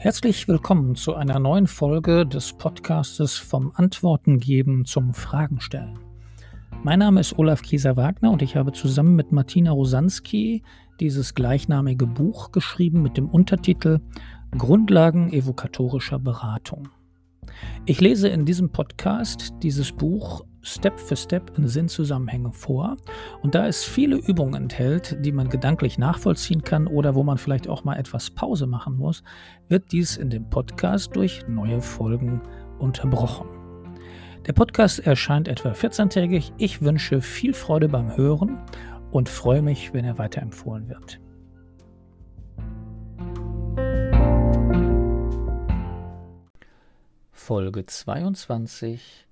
Herzlich willkommen zu einer neuen Folge des Podcastes vom Antworten geben zum Fragen stellen. Mein Name ist Olaf Kieser-Wagner und ich habe zusammen mit Martina Rosanski dieses gleichnamige Buch geschrieben mit dem Untertitel Grundlagen evokatorischer Beratung. Ich lese in diesem Podcast dieses Buch Step für Step in Sinnzusammenhänge vor und da es viele Übungen enthält, die man gedanklich nachvollziehen kann oder wo man vielleicht auch mal etwas Pause machen muss, wird dies in dem Podcast durch neue Folgen unterbrochen. Der Podcast erscheint etwa 14-tägig. Ich wünsche viel Freude beim Hören und freue mich, wenn er weiterempfohlen wird. Folge 22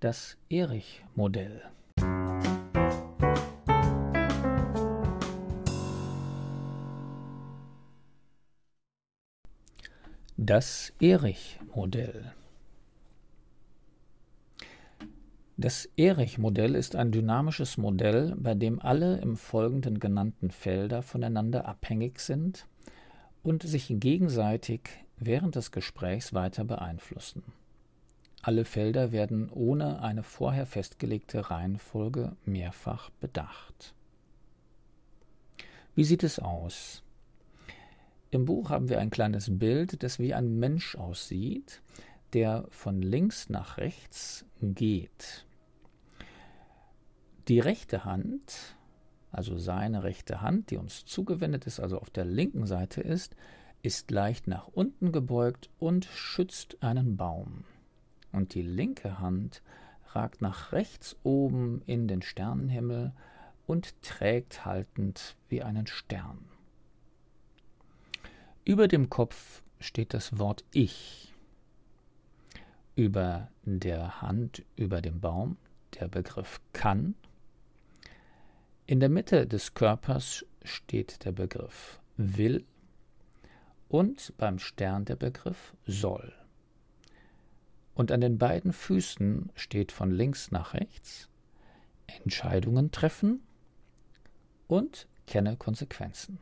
Das Erich-Modell Das Erich-Modell Das Erich-Modell ist ein dynamisches Modell, bei dem alle im Folgenden genannten Felder voneinander abhängig sind und sich gegenseitig während des Gesprächs weiter beeinflussen. Alle Felder werden ohne eine vorher festgelegte Reihenfolge mehrfach bedacht. Wie sieht es aus? Im Buch haben wir ein kleines Bild, das wie ein Mensch aussieht, der von links nach rechts geht. Die rechte Hand, also seine rechte Hand, die uns zugewendet ist, also auf der linken Seite ist, ist leicht nach unten gebeugt und schützt einen Baum und die linke Hand ragt nach rechts oben in den Sternenhimmel und trägt haltend wie einen Stern. Über dem Kopf steht das Wort Ich. Über der Hand über dem Baum der Begriff kann. In der Mitte des Körpers steht der Begriff will und beim Stern der Begriff soll und an den beiden Füßen steht von links nach rechts Entscheidungen treffen und kenne Konsequenzen.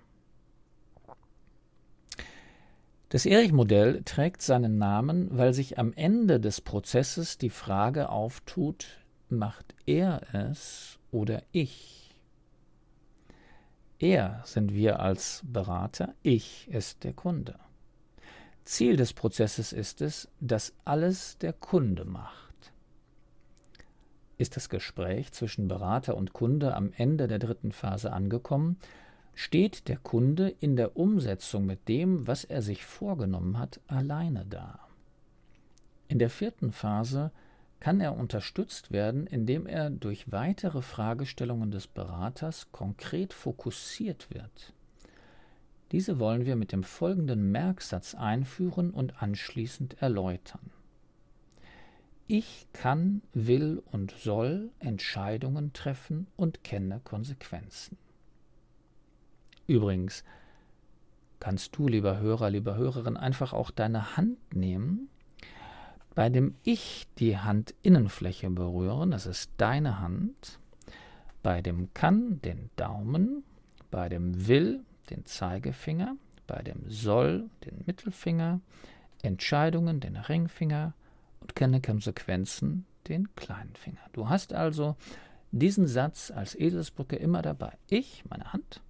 Das Erich-Modell trägt seinen Namen, weil sich am Ende des Prozesses die Frage auftut, macht er es oder ich? Er sind wir als Berater, ich ist der Kunde. Ziel des Prozesses ist es, dass alles der Kunde macht. Ist das Gespräch zwischen Berater und Kunde am Ende der dritten Phase angekommen, steht der Kunde in der Umsetzung mit dem, was er sich vorgenommen hat, alleine da. In der vierten Phase kann er unterstützt werden, indem er durch weitere Fragestellungen des Beraters konkret fokussiert wird. Diese wollen wir mit dem folgenden Merksatz einführen und anschließend erläutern. Ich kann, will und soll Entscheidungen treffen und kenne Konsequenzen. Übrigens, kannst du, lieber Hörer, lieber Hörerin, einfach auch deine Hand nehmen, bei dem Ich die Handinnenfläche berühren, das ist deine Hand, bei dem Kann den Daumen, bei dem Will den Zeigefinger, bei dem Soll den Mittelfinger, Entscheidungen den Ringfinger und kenne Konsequenzen den kleinen Finger. Du hast also diesen Satz als Eselsbrücke immer dabei. Ich, meine Hand,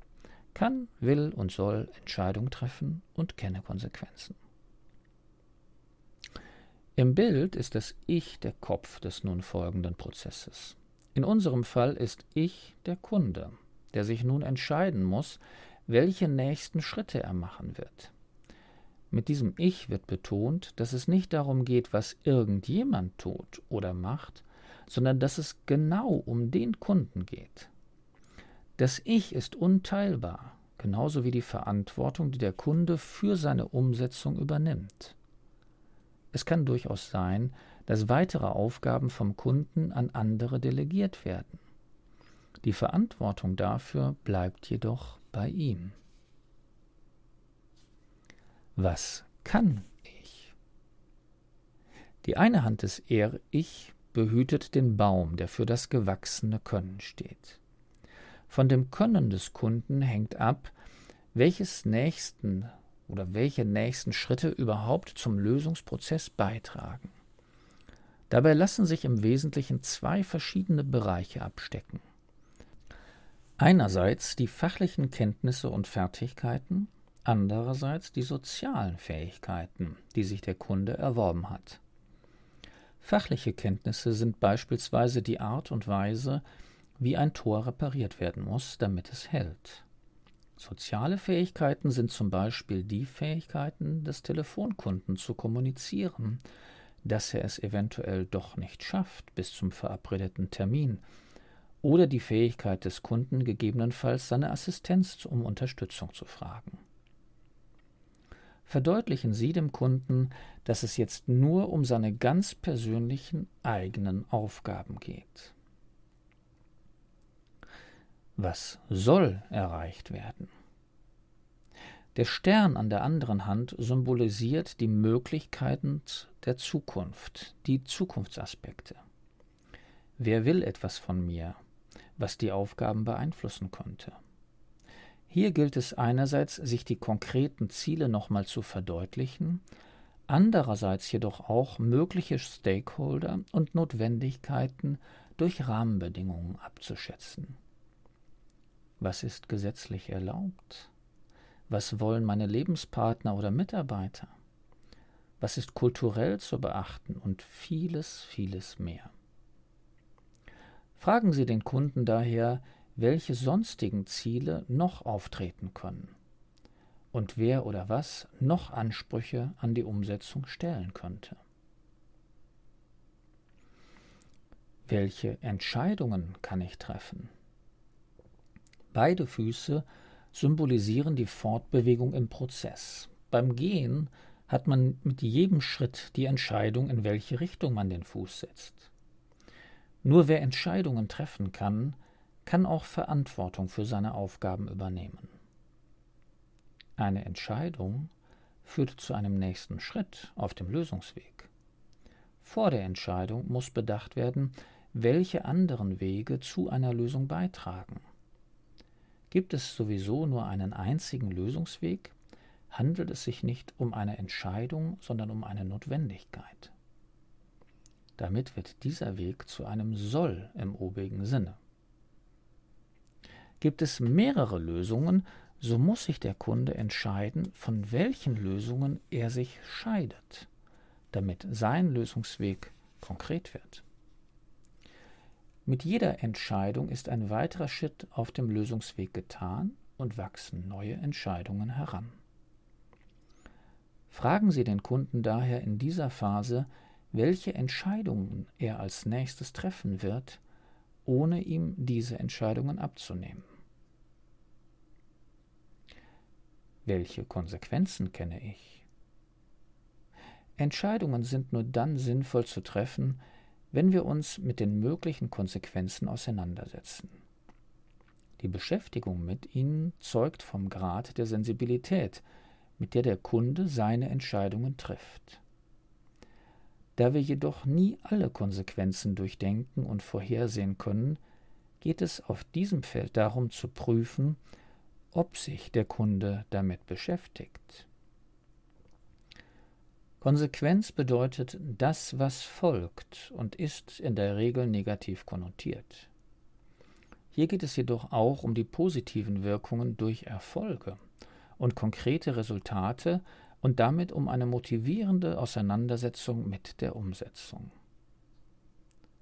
kann, will und soll Entscheidungen treffen und kenne Konsequenzen. Im Bild ist das Ich der Kopf des nun folgenden Prozesses. In unserem Fall ist Ich der Kunde, der sich nun entscheiden muss, welche nächsten Schritte er machen wird. Mit diesem Ich wird betont, dass es nicht darum geht, was irgendjemand tut oder macht, sondern dass es genau um den Kunden geht. Das Ich ist unteilbar, genauso wie die Verantwortung, die der Kunde für seine Umsetzung übernimmt. Es kann durchaus sein, dass weitere Aufgaben vom Kunden an andere delegiert werden. Die Verantwortung dafür bleibt jedoch bei ihm. Was kann ich? Die eine Hand des Er-Ich behütet den Baum, der für das gewachsene Können steht. Von dem Können des Kunden hängt ab, welches nächsten oder welche nächsten Schritte überhaupt zum Lösungsprozess beitragen. Dabei lassen sich im Wesentlichen zwei verschiedene Bereiche abstecken. Einerseits die fachlichen Kenntnisse und Fertigkeiten, andererseits die sozialen Fähigkeiten, die sich der Kunde erworben hat. Fachliche Kenntnisse sind beispielsweise die Art und Weise, wie ein Tor repariert werden muss, damit es hält. Soziale Fähigkeiten sind zum Beispiel die Fähigkeiten des Telefonkunden zu kommunizieren, dass er es eventuell doch nicht schafft bis zum verabredeten Termin, oder die Fähigkeit des Kunden gegebenenfalls seine Assistenz um Unterstützung zu fragen. Verdeutlichen Sie dem Kunden, dass es jetzt nur um seine ganz persönlichen eigenen Aufgaben geht. Was soll erreicht werden? Der Stern an der anderen Hand symbolisiert die Möglichkeiten der Zukunft, die Zukunftsaspekte. Wer will etwas von mir, was die Aufgaben beeinflussen könnte? Hier gilt es einerseits, sich die konkreten Ziele nochmal zu verdeutlichen, andererseits jedoch auch mögliche Stakeholder und Notwendigkeiten durch Rahmenbedingungen abzuschätzen. Was ist gesetzlich erlaubt? Was wollen meine Lebenspartner oder Mitarbeiter? Was ist kulturell zu beachten und vieles, vieles mehr. Fragen Sie den Kunden daher, welche sonstigen Ziele noch auftreten können und wer oder was noch Ansprüche an die Umsetzung stellen könnte. Welche Entscheidungen kann ich treffen? Beide Füße symbolisieren die Fortbewegung im Prozess. Beim Gehen hat man mit jedem Schritt die Entscheidung, in welche Richtung man den Fuß setzt. Nur wer Entscheidungen treffen kann, kann auch Verantwortung für seine Aufgaben übernehmen. Eine Entscheidung führt zu einem nächsten Schritt auf dem Lösungsweg. Vor der Entscheidung muss bedacht werden, welche anderen Wege zu einer Lösung beitragen. Gibt es sowieso nur einen einzigen Lösungsweg, handelt es sich nicht um eine Entscheidung, sondern um eine Notwendigkeit. Damit wird dieser Weg zu einem Soll im obigen Sinne. Gibt es mehrere Lösungen, so muss sich der Kunde entscheiden, von welchen Lösungen er sich scheidet, damit sein Lösungsweg konkret wird. Mit jeder Entscheidung ist ein weiterer Schritt auf dem Lösungsweg getan und wachsen neue Entscheidungen heran. Fragen Sie den Kunden daher in dieser Phase, welche Entscheidungen er als nächstes treffen wird, ohne ihm diese Entscheidungen abzunehmen. Welche Konsequenzen kenne ich? Entscheidungen sind nur dann sinnvoll zu treffen, wenn wir uns mit den möglichen Konsequenzen auseinandersetzen. Die Beschäftigung mit ihnen zeugt vom Grad der Sensibilität, mit der der Kunde seine Entscheidungen trifft. Da wir jedoch nie alle Konsequenzen durchdenken und vorhersehen können, geht es auf diesem Feld darum zu prüfen, ob sich der Kunde damit beschäftigt. Konsequenz bedeutet das, was folgt und ist in der Regel negativ konnotiert. Hier geht es jedoch auch um die positiven Wirkungen durch Erfolge und konkrete Resultate und damit um eine motivierende Auseinandersetzung mit der Umsetzung.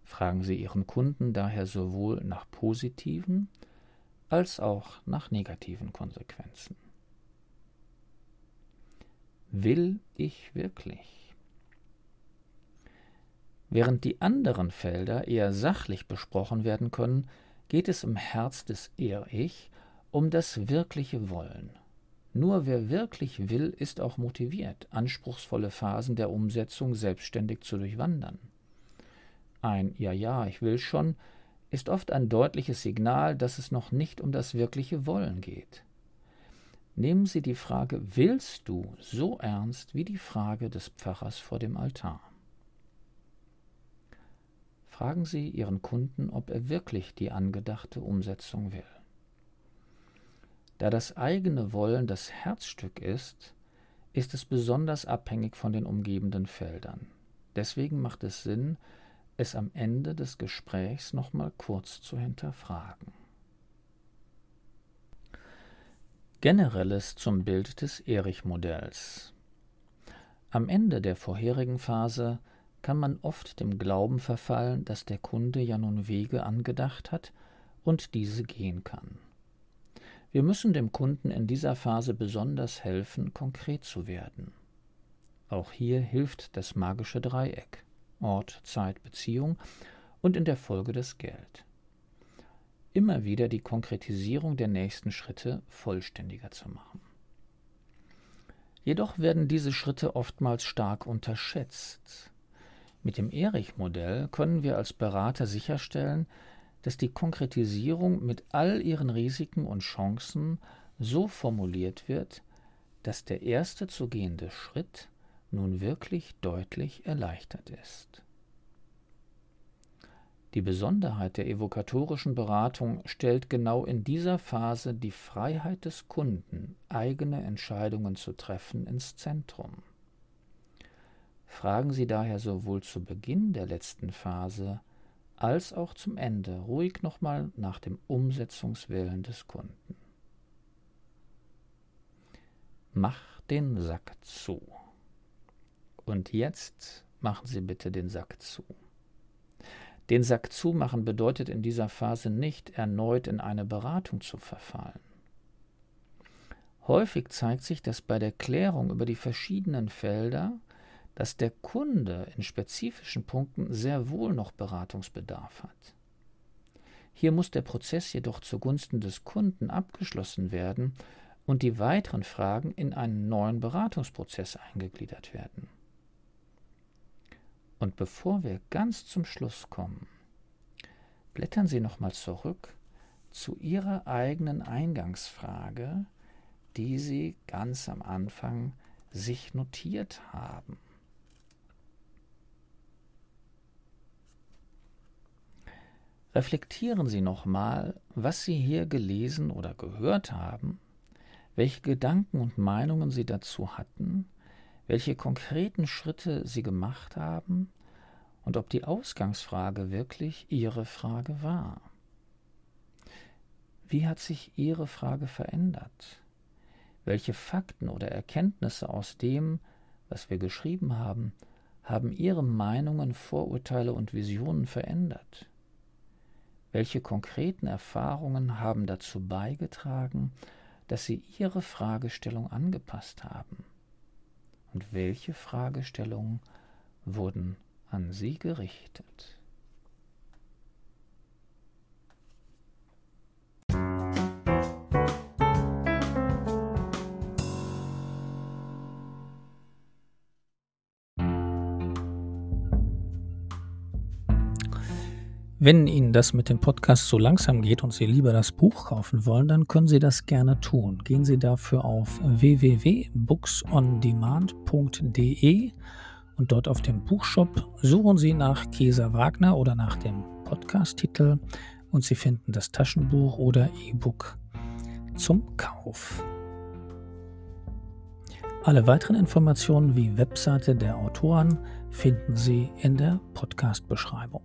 Fragen Sie Ihren Kunden daher sowohl nach positiven als auch nach negativen Konsequenzen. Will ich wirklich? Während die anderen Felder eher sachlich besprochen werden können, geht es im Herz des Er-Ich um das wirkliche Wollen. Nur wer wirklich will, ist auch motiviert, anspruchsvolle Phasen der Umsetzung selbstständig zu durchwandern. Ein Ja, ja, ich will schon ist oft ein deutliches Signal, dass es noch nicht um das wirkliche Wollen geht. Nehmen Sie die Frage Willst du so ernst wie die Frage des Pfarrers vor dem Altar. Fragen Sie Ihren Kunden, ob er wirklich die angedachte Umsetzung will. Da das eigene Wollen das Herzstück ist, ist es besonders abhängig von den umgebenden Feldern. Deswegen macht es Sinn, es am Ende des Gesprächs nochmal kurz zu hinterfragen. Generelles zum Bild des Erich-Modells. Am Ende der vorherigen Phase kann man oft dem Glauben verfallen, dass der Kunde ja nun Wege angedacht hat und diese gehen kann. Wir müssen dem Kunden in dieser Phase besonders helfen, konkret zu werden. Auch hier hilft das magische Dreieck Ort, Zeit, Beziehung und in der Folge das Geld. Immer wieder die Konkretisierung der nächsten Schritte vollständiger zu machen. Jedoch werden diese Schritte oftmals stark unterschätzt. Mit dem Erich-Modell können wir als Berater sicherstellen, dass die Konkretisierung mit all ihren Risiken und Chancen so formuliert wird, dass der erste zu gehende Schritt nun wirklich deutlich erleichtert ist. Die Besonderheit der evokatorischen Beratung stellt genau in dieser Phase die Freiheit des Kunden, eigene Entscheidungen zu treffen, ins Zentrum. Fragen Sie daher sowohl zu Beginn der letzten Phase als auch zum Ende ruhig nochmal nach dem Umsetzungswillen des Kunden. Mach den Sack zu. Und jetzt machen Sie bitte den Sack zu. Den Sack zumachen bedeutet in dieser Phase nicht erneut in eine Beratung zu verfallen. Häufig zeigt sich, dass bei der Klärung über die verschiedenen Felder, dass der Kunde in spezifischen Punkten sehr wohl noch Beratungsbedarf hat. Hier muss der Prozess jedoch zugunsten des Kunden abgeschlossen werden und die weiteren Fragen in einen neuen Beratungsprozess eingegliedert werden. Und bevor wir ganz zum Schluss kommen, blättern Sie nochmal zurück zu Ihrer eigenen Eingangsfrage, die Sie ganz am Anfang sich notiert haben. Reflektieren Sie nochmal, was Sie hier gelesen oder gehört haben, welche Gedanken und Meinungen Sie dazu hatten welche konkreten Schritte Sie gemacht haben und ob die Ausgangsfrage wirklich Ihre Frage war. Wie hat sich Ihre Frage verändert? Welche Fakten oder Erkenntnisse aus dem, was wir geschrieben haben, haben Ihre Meinungen, Vorurteile und Visionen verändert? Welche konkreten Erfahrungen haben dazu beigetragen, dass Sie Ihre Fragestellung angepasst haben? und welche Fragestellungen wurden an Sie gerichtet? Wenn Ihnen das mit dem Podcast so langsam geht und Sie lieber das Buch kaufen wollen, dann können Sie das gerne tun. Gehen Sie dafür auf www.booksondemand.de und dort auf dem Buchshop suchen Sie nach Käser Wagner oder nach dem Podcast-Titel und Sie finden das Taschenbuch oder E-Book zum Kauf. Alle weiteren Informationen wie Webseite der Autoren finden Sie in der Podcast-Beschreibung.